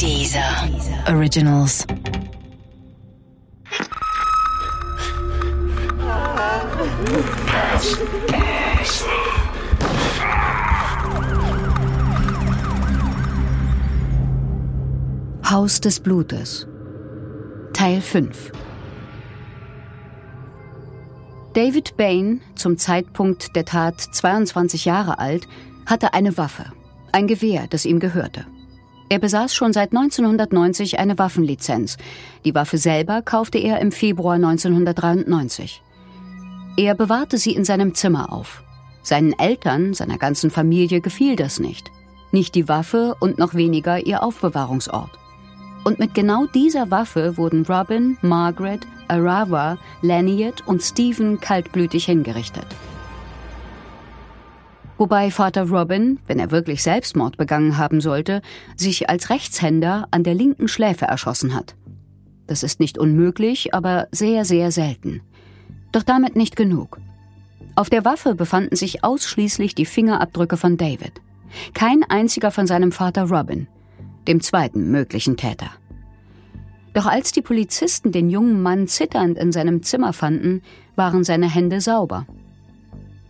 Dieser Originals. Haus des Blutes. Teil 5. David Bain, zum Zeitpunkt der Tat 22 Jahre alt, hatte eine Waffe, ein Gewehr, das ihm gehörte. Er besaß schon seit 1990 eine Waffenlizenz. Die Waffe selber kaufte er im Februar 1993. Er bewahrte sie in seinem Zimmer auf. Seinen Eltern, seiner ganzen Familie gefiel das nicht. Nicht die Waffe und noch weniger ihr Aufbewahrungsort. Und mit genau dieser Waffe wurden Robin, Margaret, Arawa, Laniet und Stephen kaltblütig hingerichtet. Wobei Vater Robin, wenn er wirklich Selbstmord begangen haben sollte, sich als Rechtshänder an der linken Schläfe erschossen hat. Das ist nicht unmöglich, aber sehr, sehr selten. Doch damit nicht genug. Auf der Waffe befanden sich ausschließlich die Fingerabdrücke von David. Kein einziger von seinem Vater Robin, dem zweiten möglichen Täter. Doch als die Polizisten den jungen Mann zitternd in seinem Zimmer fanden, waren seine Hände sauber.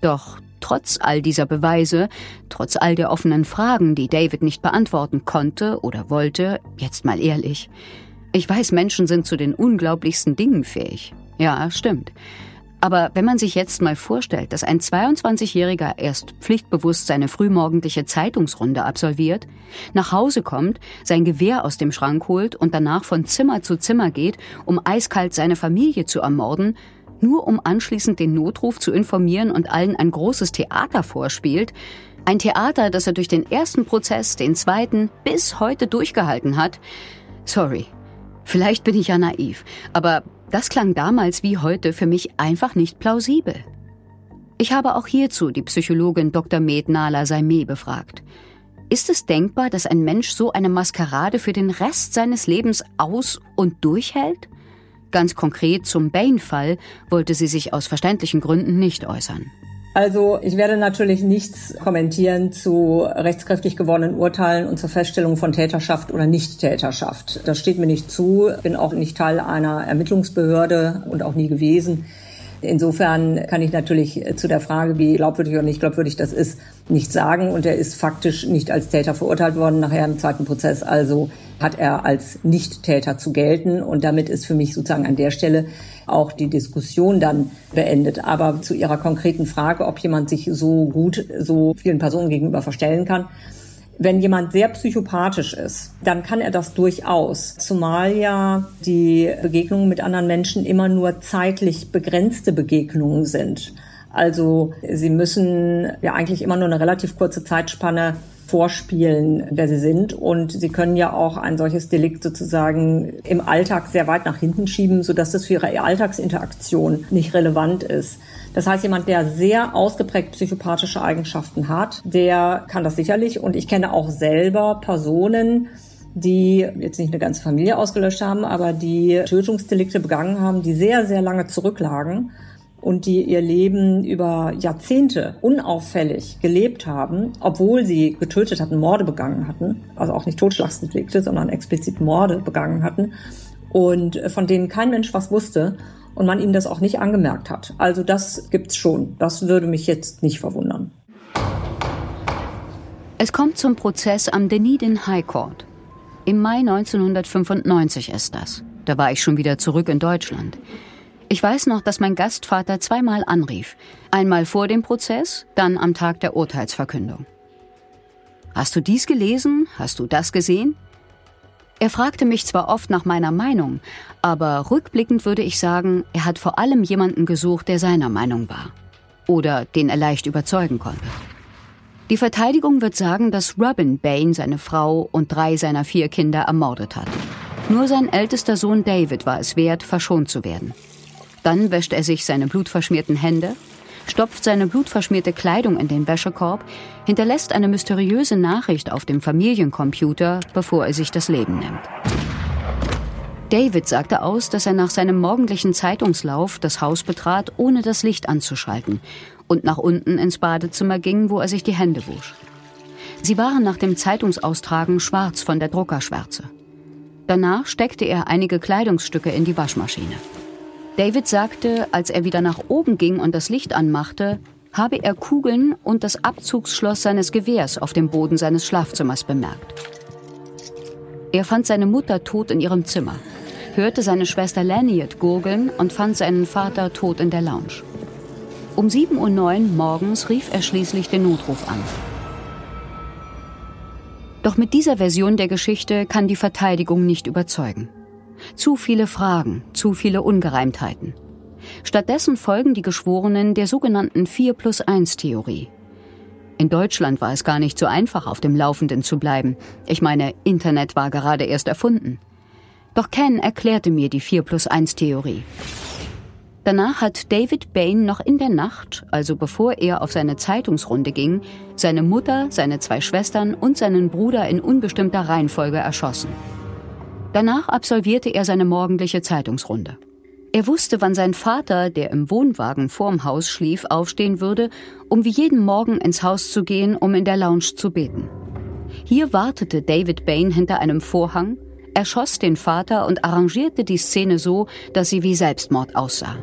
Doch trotz all dieser Beweise, trotz all der offenen Fragen, die David nicht beantworten konnte oder wollte, jetzt mal ehrlich. Ich weiß, Menschen sind zu den unglaublichsten Dingen fähig. Ja, stimmt. Aber wenn man sich jetzt mal vorstellt, dass ein 22-Jähriger erst pflichtbewusst seine frühmorgendliche Zeitungsrunde absolviert, nach Hause kommt, sein Gewehr aus dem Schrank holt und danach von Zimmer zu Zimmer geht, um eiskalt seine Familie zu ermorden, nur um anschließend den Notruf zu informieren und allen ein großes Theater vorspielt, ein Theater, das er durch den ersten Prozess, den zweiten, bis heute durchgehalten hat. Sorry, vielleicht bin ich ja naiv, aber das klang damals wie heute für mich einfach nicht plausibel. Ich habe auch hierzu die Psychologin Dr. Med Nala Saimeh befragt. Ist es denkbar, dass ein Mensch so eine Maskerade für den Rest seines Lebens aus- und durchhält? Ganz konkret zum Bain-Fall wollte sie sich aus verständlichen Gründen nicht äußern. Also ich werde natürlich nichts kommentieren zu rechtskräftig gewordenen Urteilen und zur Feststellung von Täterschaft oder Nichttäterschaft. Das steht mir nicht zu. Ich bin auch nicht Teil einer Ermittlungsbehörde und auch nie gewesen. Insofern kann ich natürlich zu der Frage, wie glaubwürdig oder nicht glaubwürdig das ist, nichts sagen. Und er ist faktisch nicht als Täter verurteilt worden nachher im zweiten Prozess. Also hat er als Nichttäter zu gelten. Und damit ist für mich sozusagen an der Stelle auch die Diskussion dann beendet. Aber zu Ihrer konkreten Frage, ob jemand sich so gut so vielen Personen gegenüber verstellen kann, wenn jemand sehr psychopathisch ist, dann kann er das durchaus, zumal ja die Begegnungen mit anderen Menschen immer nur zeitlich begrenzte Begegnungen sind. Also sie müssen ja eigentlich immer nur eine relativ kurze Zeitspanne vorspielen, wer sie sind. Und sie können ja auch ein solches Delikt sozusagen im Alltag sehr weit nach hinten schieben, sodass das für ihre Alltagsinteraktion nicht relevant ist. Das heißt, jemand, der sehr ausgeprägt psychopathische Eigenschaften hat, der kann das sicherlich. Und ich kenne auch selber Personen, die jetzt nicht eine ganze Familie ausgelöscht haben, aber die Tötungsdelikte begangen haben, die sehr, sehr lange zurücklagen und die ihr Leben über Jahrzehnte unauffällig gelebt haben, obwohl sie getötet hatten, Morde begangen hatten, also auch nicht Totschlagsdelikte, sondern explizit Morde begangen hatten. Und von denen kein Mensch was wusste und man ihnen das auch nicht angemerkt hat. Also das gibt's schon. Das würde mich jetzt nicht verwundern. Es kommt zum Prozess am Dunedin High Court. Im Mai 1995 ist das. Da war ich schon wieder zurück in Deutschland. Ich weiß noch, dass mein Gastvater zweimal anrief. Einmal vor dem Prozess, dann am Tag der Urteilsverkündung. Hast du dies gelesen? Hast du das gesehen? Er fragte mich zwar oft nach meiner Meinung, aber rückblickend würde ich sagen, er hat vor allem jemanden gesucht, der seiner Meinung war. Oder den er leicht überzeugen konnte. Die Verteidigung wird sagen, dass Robin Bain seine Frau und drei seiner vier Kinder ermordet hat. Nur sein ältester Sohn David war es wert, verschont zu werden. Dann wäscht er sich seine blutverschmierten Hände, stopft seine blutverschmierte Kleidung in den Wäschekorb, hinterlässt eine mysteriöse Nachricht auf dem Familiencomputer, bevor er sich das Leben nimmt. David sagte aus, dass er nach seinem morgendlichen Zeitungslauf das Haus betrat, ohne das Licht anzuschalten und nach unten ins Badezimmer ging, wo er sich die Hände wusch. Sie waren nach dem Zeitungsaustragen schwarz von der Druckerschwärze. Danach steckte er einige Kleidungsstücke in die Waschmaschine. David sagte, als er wieder nach oben ging und das Licht anmachte, habe er Kugeln und das Abzugsschloss seines Gewehrs auf dem Boden seines Schlafzimmers bemerkt. Er fand seine Mutter tot in ihrem Zimmer, hörte seine Schwester Laniet gurgeln und fand seinen Vater tot in der Lounge. Um 7.09 Uhr morgens rief er schließlich den Notruf an. Doch mit dieser Version der Geschichte kann die Verteidigung nicht überzeugen. Zu viele Fragen, zu viele Ungereimtheiten. Stattdessen folgen die Geschworenen der sogenannten 4 plus 1 Theorie. In Deutschland war es gar nicht so einfach, auf dem Laufenden zu bleiben. Ich meine, Internet war gerade erst erfunden. Doch Ken erklärte mir die 4 plus 1 Theorie. Danach hat David Bain noch in der Nacht, also bevor er auf seine Zeitungsrunde ging, seine Mutter, seine zwei Schwestern und seinen Bruder in unbestimmter Reihenfolge erschossen. Danach absolvierte er seine morgendliche Zeitungsrunde. Er wusste, wann sein Vater, der im Wohnwagen vorm Haus schlief, aufstehen würde, um wie jeden Morgen ins Haus zu gehen, um in der Lounge zu beten. Hier wartete David Bain hinter einem Vorhang, erschoss den Vater und arrangierte die Szene so, dass sie wie Selbstmord aussah.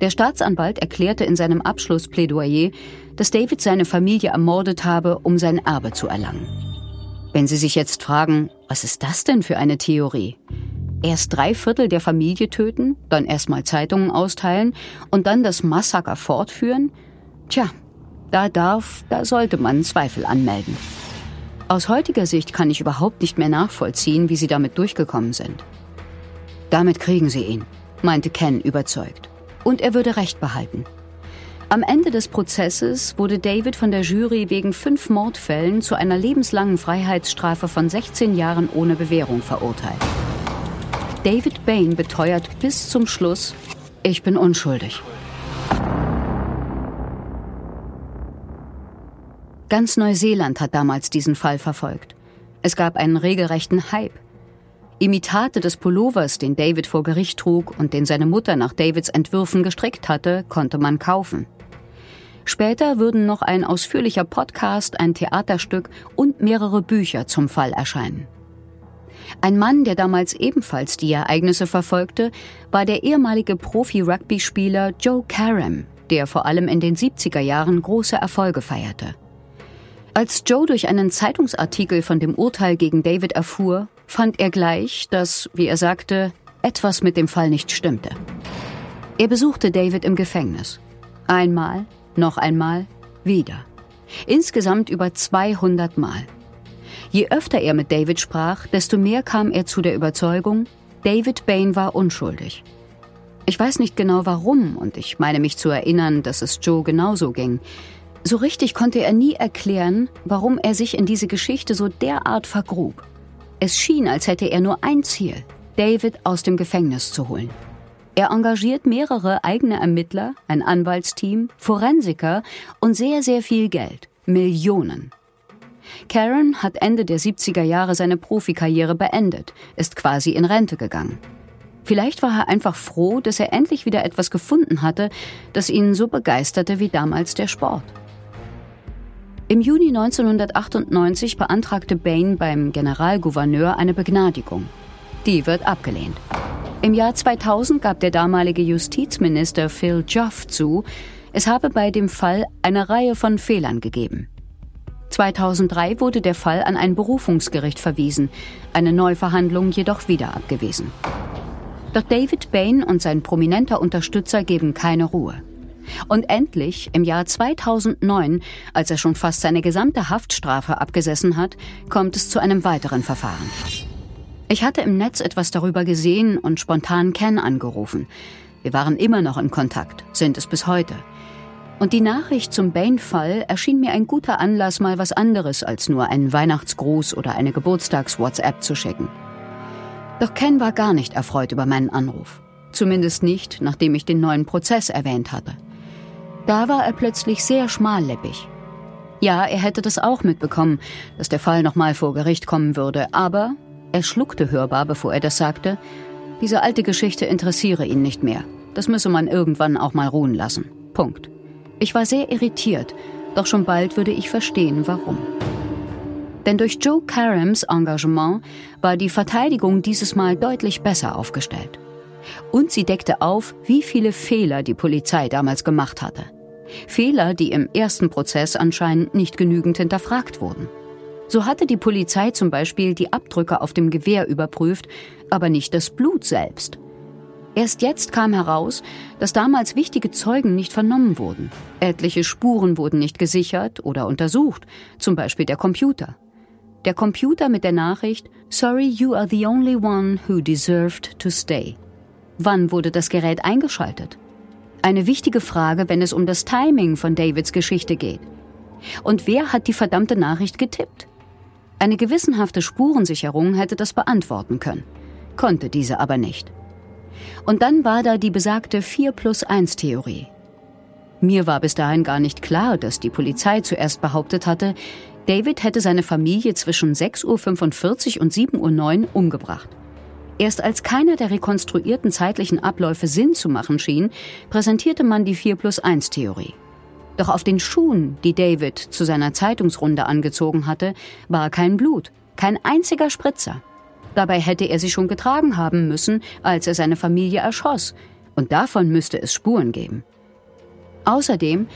Der Staatsanwalt erklärte in seinem Abschlussplädoyer, dass David seine Familie ermordet habe, um sein Erbe zu erlangen. Wenn Sie sich jetzt fragen, was ist das denn für eine Theorie? Erst drei Viertel der Familie töten, dann erstmal Zeitungen austeilen und dann das Massaker fortführen? Tja, da darf, da sollte man Zweifel anmelden. Aus heutiger Sicht kann ich überhaupt nicht mehr nachvollziehen, wie sie damit durchgekommen sind. Damit kriegen sie ihn, meinte Ken überzeugt. Und er würde Recht behalten. Am Ende des Prozesses wurde David von der Jury wegen fünf Mordfällen zu einer lebenslangen Freiheitsstrafe von 16 Jahren ohne Bewährung verurteilt. David Bain beteuert bis zum Schluss, ich bin unschuldig. Ganz Neuseeland hat damals diesen Fall verfolgt. Es gab einen regelrechten Hype. Imitate des Pullovers, den David vor Gericht trug und den seine Mutter nach Davids Entwürfen gestrickt hatte, konnte man kaufen. Später würden noch ein ausführlicher Podcast, ein Theaterstück und mehrere Bücher zum Fall erscheinen. Ein Mann, der damals ebenfalls die Ereignisse verfolgte, war der ehemalige Profi-Rugby-Spieler Joe Karam, der vor allem in den 70er Jahren große Erfolge feierte. Als Joe durch einen Zeitungsartikel von dem Urteil gegen David erfuhr, fand er gleich, dass, wie er sagte, etwas mit dem Fall nicht stimmte. Er besuchte David im Gefängnis. Einmal, noch einmal, wieder. Insgesamt über 200 Mal. Je öfter er mit David sprach, desto mehr kam er zu der Überzeugung, David Bain war unschuldig. Ich weiß nicht genau warum und ich meine mich zu erinnern, dass es Joe genauso ging. So richtig konnte er nie erklären, warum er sich in diese Geschichte so derart vergrub. Es schien, als hätte er nur ein Ziel, David aus dem Gefängnis zu holen. Er engagiert mehrere eigene Ermittler, ein Anwaltsteam, Forensiker und sehr, sehr viel Geld. Millionen. Karen hat Ende der 70er Jahre seine Profikarriere beendet, ist quasi in Rente gegangen. Vielleicht war er einfach froh, dass er endlich wieder etwas gefunden hatte, das ihn so begeisterte wie damals der Sport. Im Juni 1998 beantragte Bain beim Generalgouverneur eine Begnadigung. Die wird abgelehnt. Im Jahr 2000 gab der damalige Justizminister Phil Joff zu, es habe bei dem Fall eine Reihe von Fehlern gegeben. 2003 wurde der Fall an ein Berufungsgericht verwiesen, eine Neuverhandlung jedoch wieder abgewiesen. Doch David Bain und sein prominenter Unterstützer geben keine Ruhe. Und endlich, im Jahr 2009, als er schon fast seine gesamte Haftstrafe abgesessen hat, kommt es zu einem weiteren Verfahren. Ich hatte im Netz etwas darüber gesehen und spontan Ken angerufen. Wir waren immer noch in Kontakt, sind es bis heute. Und die Nachricht zum Bain-Fall erschien mir ein guter Anlass, mal was anderes als nur einen Weihnachtsgruß oder eine Geburtstags-WhatsApp zu schicken. Doch Ken war gar nicht erfreut über meinen Anruf. Zumindest nicht, nachdem ich den neuen Prozess erwähnt hatte. Da war er plötzlich sehr schmallippig. Ja, er hätte das auch mitbekommen, dass der Fall nochmal vor Gericht kommen würde, aber er schluckte hörbar, bevor er das sagte, diese alte Geschichte interessiere ihn nicht mehr. Das müsse man irgendwann auch mal ruhen lassen. Punkt. Ich war sehr irritiert, doch schon bald würde ich verstehen, warum. Denn durch Joe Carams Engagement war die Verteidigung dieses Mal deutlich besser aufgestellt. Und sie deckte auf, wie viele Fehler die Polizei damals gemacht hatte. Fehler, die im ersten Prozess anscheinend nicht genügend hinterfragt wurden. So hatte die Polizei zum Beispiel die Abdrücke auf dem Gewehr überprüft, aber nicht das Blut selbst. Erst jetzt kam heraus, dass damals wichtige Zeugen nicht vernommen wurden. Etliche Spuren wurden nicht gesichert oder untersucht, zum Beispiel der Computer. Der Computer mit der Nachricht Sorry, you are the only one who deserved to stay. Wann wurde das Gerät eingeschaltet? Eine wichtige Frage, wenn es um das Timing von Davids Geschichte geht. Und wer hat die verdammte Nachricht getippt? Eine gewissenhafte Spurensicherung hätte das beantworten können, konnte diese aber nicht. Und dann war da die besagte 4 plus 1 Theorie. Mir war bis dahin gar nicht klar, dass die Polizei zuerst behauptet hatte, David hätte seine Familie zwischen 6.45 Uhr und 7.09 Uhr umgebracht. Erst als keiner der rekonstruierten zeitlichen Abläufe Sinn zu machen schien, präsentierte man die 4 plus 1 Theorie. Doch auf den Schuhen, die David zu seiner Zeitungsrunde angezogen hatte, war kein Blut, kein einziger Spritzer. Dabei hätte er sie schon getragen haben müssen, als er seine Familie erschoss, und davon müsste es Spuren geben. Außerdem,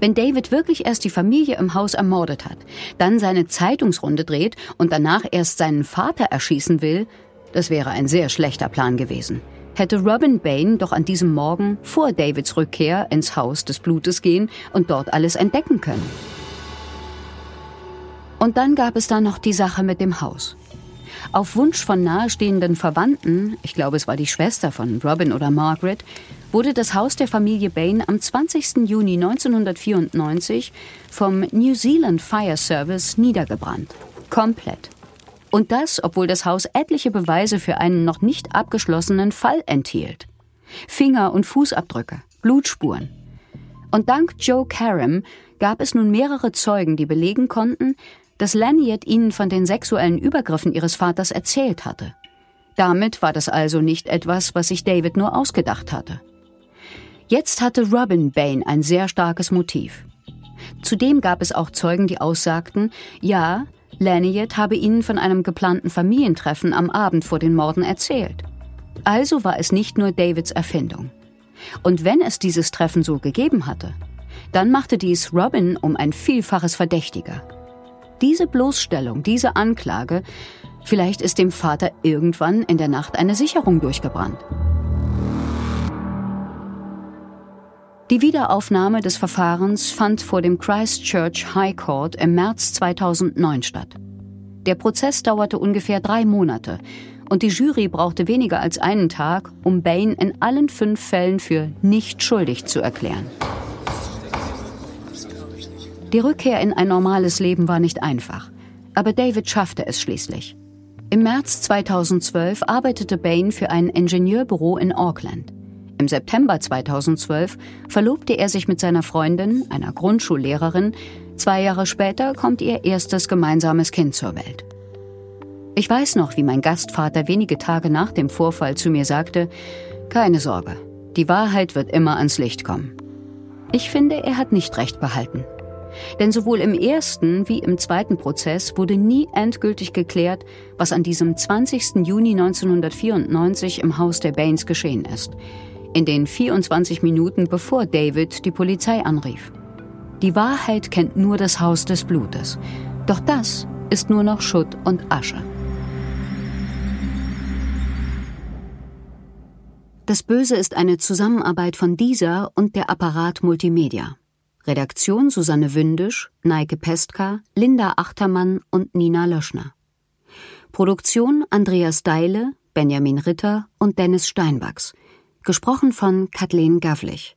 wenn David wirklich erst die Familie im Haus ermordet hat, dann seine Zeitungsrunde dreht und danach erst seinen Vater erschießen will, das wäre ein sehr schlechter Plan gewesen. Hätte Robin Bain doch an diesem Morgen vor Davids Rückkehr ins Haus des Blutes gehen und dort alles entdecken können. Und dann gab es da noch die Sache mit dem Haus. Auf Wunsch von nahestehenden Verwandten, ich glaube es war die Schwester von Robin oder Margaret, wurde das Haus der Familie Bain am 20. Juni 1994 vom New Zealand Fire Service niedergebrannt. Komplett. Und das, obwohl das Haus etliche Beweise für einen noch nicht abgeschlossenen Fall enthielt. Finger- und Fußabdrücke, Blutspuren. Und dank Joe Karam gab es nun mehrere Zeugen, die belegen konnten, dass Laniet ihnen von den sexuellen Übergriffen ihres Vaters erzählt hatte. Damit war das also nicht etwas, was sich David nur ausgedacht hatte. Jetzt hatte Robin Bain ein sehr starkes Motiv. Zudem gab es auch Zeugen, die aussagten, ja, Laniet habe ihnen von einem geplanten Familientreffen am Abend vor den Morden erzählt. Also war es nicht nur Davids Erfindung. Und wenn es dieses Treffen so gegeben hatte, dann machte dies Robin um ein Vielfaches verdächtiger. Diese Bloßstellung, diese Anklage, vielleicht ist dem Vater irgendwann in der Nacht eine Sicherung durchgebrannt. Die Wiederaufnahme des Verfahrens fand vor dem Christchurch High Court im März 2009 statt. Der Prozess dauerte ungefähr drei Monate und die Jury brauchte weniger als einen Tag, um Bain in allen fünf Fällen für nicht schuldig zu erklären. Die Rückkehr in ein normales Leben war nicht einfach, aber David schaffte es schließlich. Im März 2012 arbeitete Bain für ein Ingenieurbüro in Auckland. Im September 2012 verlobte er sich mit seiner Freundin, einer Grundschullehrerin. Zwei Jahre später kommt ihr erstes gemeinsames Kind zur Welt. Ich weiß noch, wie mein Gastvater wenige Tage nach dem Vorfall zu mir sagte, keine Sorge, die Wahrheit wird immer ans Licht kommen. Ich finde, er hat nicht recht behalten. Denn sowohl im ersten wie im zweiten Prozess wurde nie endgültig geklärt, was an diesem 20. Juni 1994 im Haus der Baines geschehen ist in den 24 Minuten bevor David die Polizei anrief. Die Wahrheit kennt nur das Haus des Blutes. Doch das ist nur noch Schutt und Asche. Das Böse ist eine Zusammenarbeit von dieser und der Apparat Multimedia. Redaktion Susanne Wündisch, Neike Pestka, Linda Achtermann und Nina Löschner. Produktion Andreas Deile, Benjamin Ritter und Dennis Steinwachs. Gesprochen von Kathleen Gavlich.